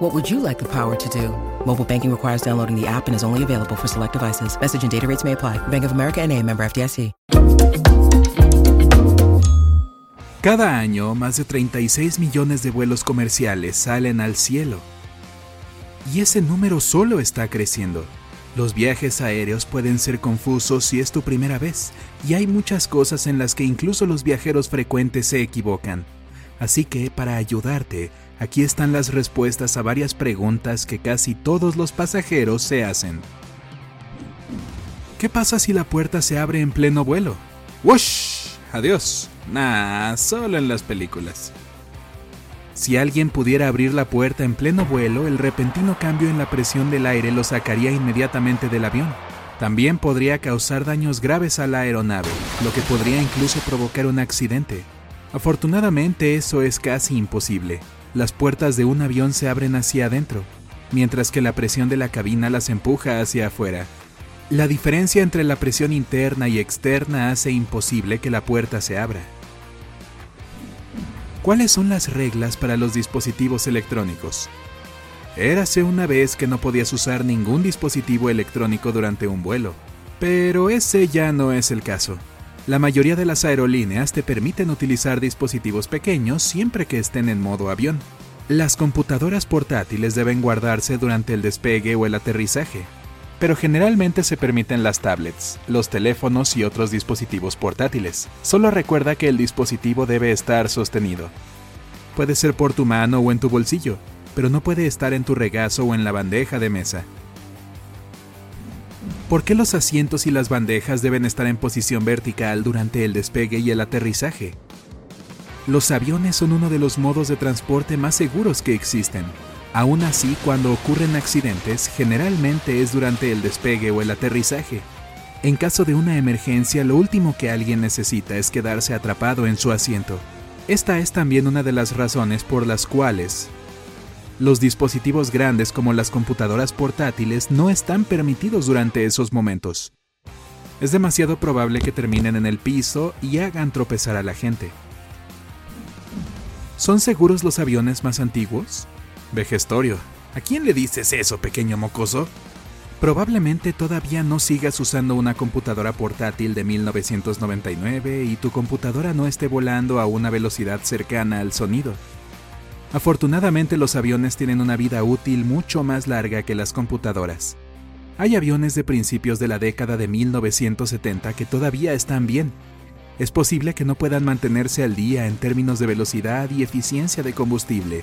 What would you like the power to do? Mobile banking requires downloading the app and is only available for select devices. Message and data rates may apply. Bank of America and a member FDIC. Cada año, más de 36 millones de vuelos comerciales salen al cielo. Y ese número solo está creciendo. Los viajes aéreos pueden ser confusos si es tu primera vez, y hay muchas cosas en las que incluso los viajeros frecuentes se equivocan. Así que, para ayudarte, aquí están las respuestas a varias preguntas que casi todos los pasajeros se hacen. ¿Qué pasa si la puerta se abre en pleno vuelo? ¡Wush! Adiós. Nah, solo en las películas. Si alguien pudiera abrir la puerta en pleno vuelo, el repentino cambio en la presión del aire lo sacaría inmediatamente del avión. También podría causar daños graves a la aeronave, lo que podría incluso provocar un accidente. Afortunadamente eso es casi imposible. Las puertas de un avión se abren hacia adentro, mientras que la presión de la cabina las empuja hacia afuera. La diferencia entre la presión interna y externa hace imposible que la puerta se abra. ¿Cuáles son las reglas para los dispositivos electrónicos? Érase una vez que no podías usar ningún dispositivo electrónico durante un vuelo, pero ese ya no es el caso. La mayoría de las aerolíneas te permiten utilizar dispositivos pequeños siempre que estén en modo avión. Las computadoras portátiles deben guardarse durante el despegue o el aterrizaje, pero generalmente se permiten las tablets, los teléfonos y otros dispositivos portátiles. Solo recuerda que el dispositivo debe estar sostenido. Puede ser por tu mano o en tu bolsillo, pero no puede estar en tu regazo o en la bandeja de mesa. ¿Por qué los asientos y las bandejas deben estar en posición vertical durante el despegue y el aterrizaje? Los aviones son uno de los modos de transporte más seguros que existen. Aún así, cuando ocurren accidentes, generalmente es durante el despegue o el aterrizaje. En caso de una emergencia, lo último que alguien necesita es quedarse atrapado en su asiento. Esta es también una de las razones por las cuales los dispositivos grandes como las computadoras portátiles no están permitidos durante esos momentos. Es demasiado probable que terminen en el piso y hagan tropezar a la gente. ¿Son seguros los aviones más antiguos? Vejestorio. ¿A quién le dices eso, pequeño mocoso? Probablemente todavía no sigas usando una computadora portátil de 1999 y tu computadora no esté volando a una velocidad cercana al sonido. Afortunadamente los aviones tienen una vida útil mucho más larga que las computadoras. Hay aviones de principios de la década de 1970 que todavía están bien. Es posible que no puedan mantenerse al día en términos de velocidad y eficiencia de combustible,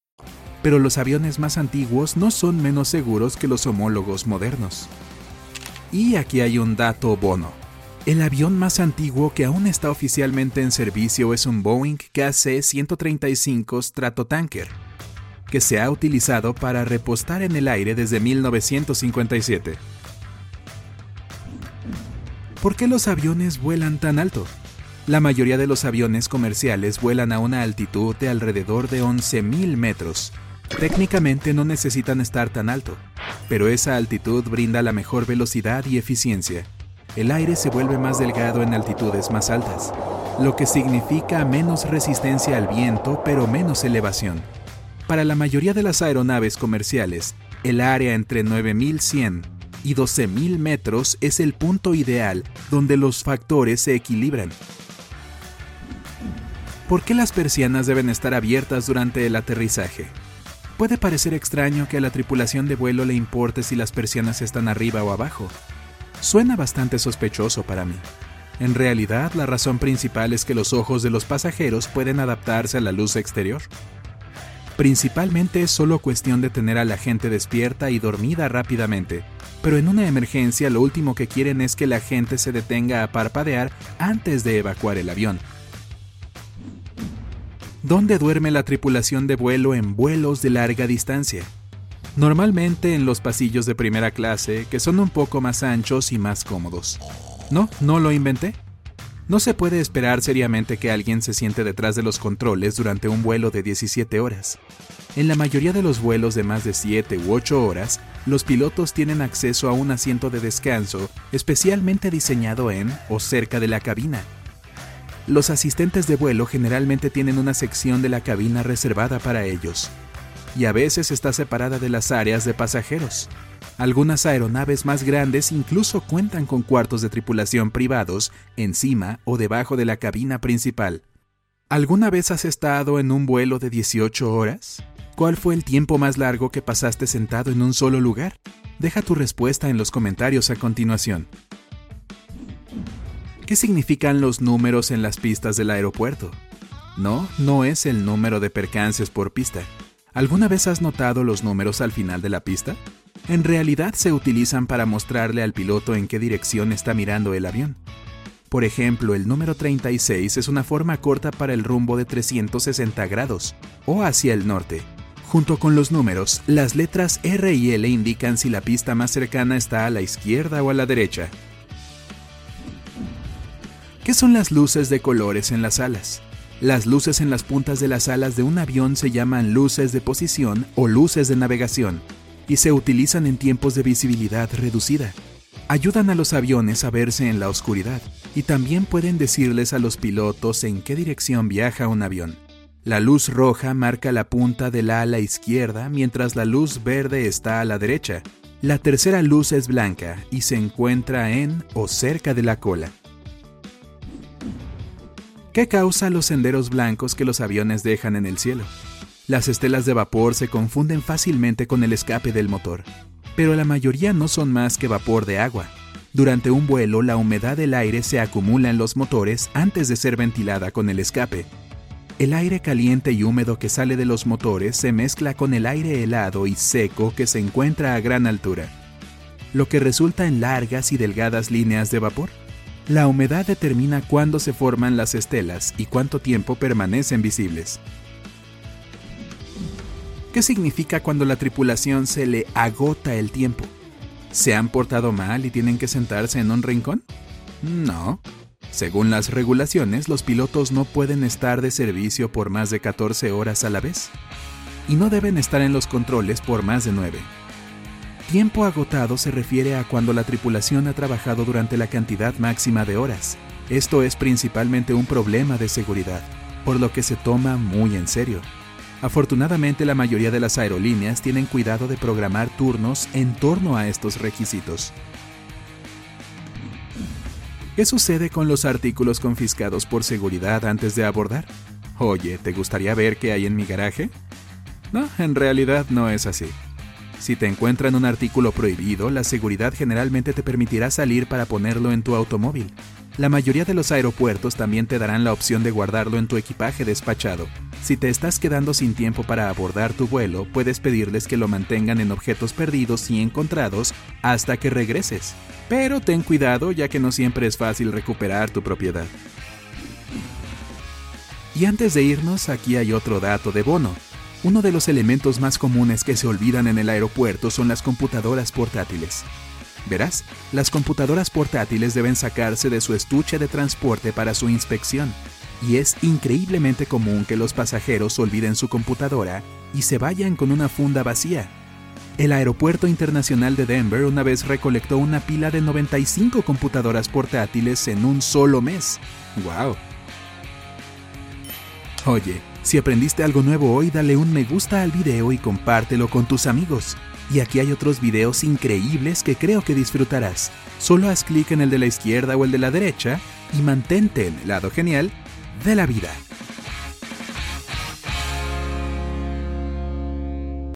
Pero los aviones más antiguos no son menos seguros que los homólogos modernos. Y aquí hay un dato bono. El avión más antiguo que aún está oficialmente en servicio es un Boeing KC-135 Stratotanker, que se ha utilizado para repostar en el aire desde 1957. ¿Por qué los aviones vuelan tan alto? La mayoría de los aviones comerciales vuelan a una altitud de alrededor de 11.000 metros, Técnicamente no necesitan estar tan alto, pero esa altitud brinda la mejor velocidad y eficiencia. El aire se vuelve más delgado en altitudes más altas, lo que significa menos resistencia al viento pero menos elevación. Para la mayoría de las aeronaves comerciales, el área entre 9100 y 12000 metros es el punto ideal donde los factores se equilibran. ¿Por qué las persianas deben estar abiertas durante el aterrizaje? Puede parecer extraño que a la tripulación de vuelo le importe si las persianas están arriba o abajo. Suena bastante sospechoso para mí. En realidad, la razón principal es que los ojos de los pasajeros pueden adaptarse a la luz exterior. Principalmente es solo cuestión de tener a la gente despierta y dormida rápidamente, pero en una emergencia lo último que quieren es que la gente se detenga a parpadear antes de evacuar el avión. ¿Dónde duerme la tripulación de vuelo en vuelos de larga distancia? Normalmente en los pasillos de primera clase, que son un poco más anchos y más cómodos. No, no lo inventé. No se puede esperar seriamente que alguien se siente detrás de los controles durante un vuelo de 17 horas. En la mayoría de los vuelos de más de 7 u 8 horas, los pilotos tienen acceso a un asiento de descanso especialmente diseñado en o cerca de la cabina, los asistentes de vuelo generalmente tienen una sección de la cabina reservada para ellos, y a veces está separada de las áreas de pasajeros. Algunas aeronaves más grandes incluso cuentan con cuartos de tripulación privados encima o debajo de la cabina principal. ¿Alguna vez has estado en un vuelo de 18 horas? ¿Cuál fue el tiempo más largo que pasaste sentado en un solo lugar? Deja tu respuesta en los comentarios a continuación. ¿Qué significan los números en las pistas del aeropuerto? No, no es el número de percances por pista. ¿Alguna vez has notado los números al final de la pista? En realidad se utilizan para mostrarle al piloto en qué dirección está mirando el avión. Por ejemplo, el número 36 es una forma corta para el rumbo de 360 grados, o hacia el norte. Junto con los números, las letras R y L indican si la pista más cercana está a la izquierda o a la derecha. ¿Qué son las luces de colores en las alas? Las luces en las puntas de las alas de un avión se llaman luces de posición o luces de navegación y se utilizan en tiempos de visibilidad reducida. Ayudan a los aviones a verse en la oscuridad y también pueden decirles a los pilotos en qué dirección viaja un avión. La luz roja marca la punta del ala izquierda mientras la luz verde está a la derecha. La tercera luz es blanca y se encuentra en o cerca de la cola. ¿Qué causa los senderos blancos que los aviones dejan en el cielo? Las estelas de vapor se confunden fácilmente con el escape del motor, pero la mayoría no son más que vapor de agua. Durante un vuelo, la humedad del aire se acumula en los motores antes de ser ventilada con el escape. El aire caliente y húmedo que sale de los motores se mezcla con el aire helado y seco que se encuentra a gran altura, lo que resulta en largas y delgadas líneas de vapor. La humedad determina cuándo se forman las estelas y cuánto tiempo permanecen visibles. ¿Qué significa cuando la tripulación se le agota el tiempo? ¿Se han portado mal y tienen que sentarse en un rincón? No. Según las regulaciones, los pilotos no pueden estar de servicio por más de 14 horas a la vez. Y no deben estar en los controles por más de 9. Tiempo agotado se refiere a cuando la tripulación ha trabajado durante la cantidad máxima de horas. Esto es principalmente un problema de seguridad, por lo que se toma muy en serio. Afortunadamente la mayoría de las aerolíneas tienen cuidado de programar turnos en torno a estos requisitos. ¿Qué sucede con los artículos confiscados por seguridad antes de abordar? Oye, ¿te gustaría ver qué hay en mi garaje? No, en realidad no es así. Si te encuentran un artículo prohibido, la seguridad generalmente te permitirá salir para ponerlo en tu automóvil. La mayoría de los aeropuertos también te darán la opción de guardarlo en tu equipaje despachado. Si te estás quedando sin tiempo para abordar tu vuelo, puedes pedirles que lo mantengan en objetos perdidos y encontrados hasta que regreses. Pero ten cuidado ya que no siempre es fácil recuperar tu propiedad. Y antes de irnos, aquí hay otro dato de bono. Uno de los elementos más comunes que se olvidan en el aeropuerto son las computadoras portátiles. Verás, las computadoras portátiles deben sacarse de su estuche de transporte para su inspección, y es increíblemente común que los pasajeros olviden su computadora y se vayan con una funda vacía. El Aeropuerto Internacional de Denver una vez recolectó una pila de 95 computadoras portátiles en un solo mes. ¡Wow! Oye, si aprendiste algo nuevo hoy, dale un me gusta al video y compártelo con tus amigos. Y aquí hay otros videos increíbles que creo que disfrutarás. Solo haz clic en el de la izquierda o el de la derecha y mantente en el lado genial de la vida.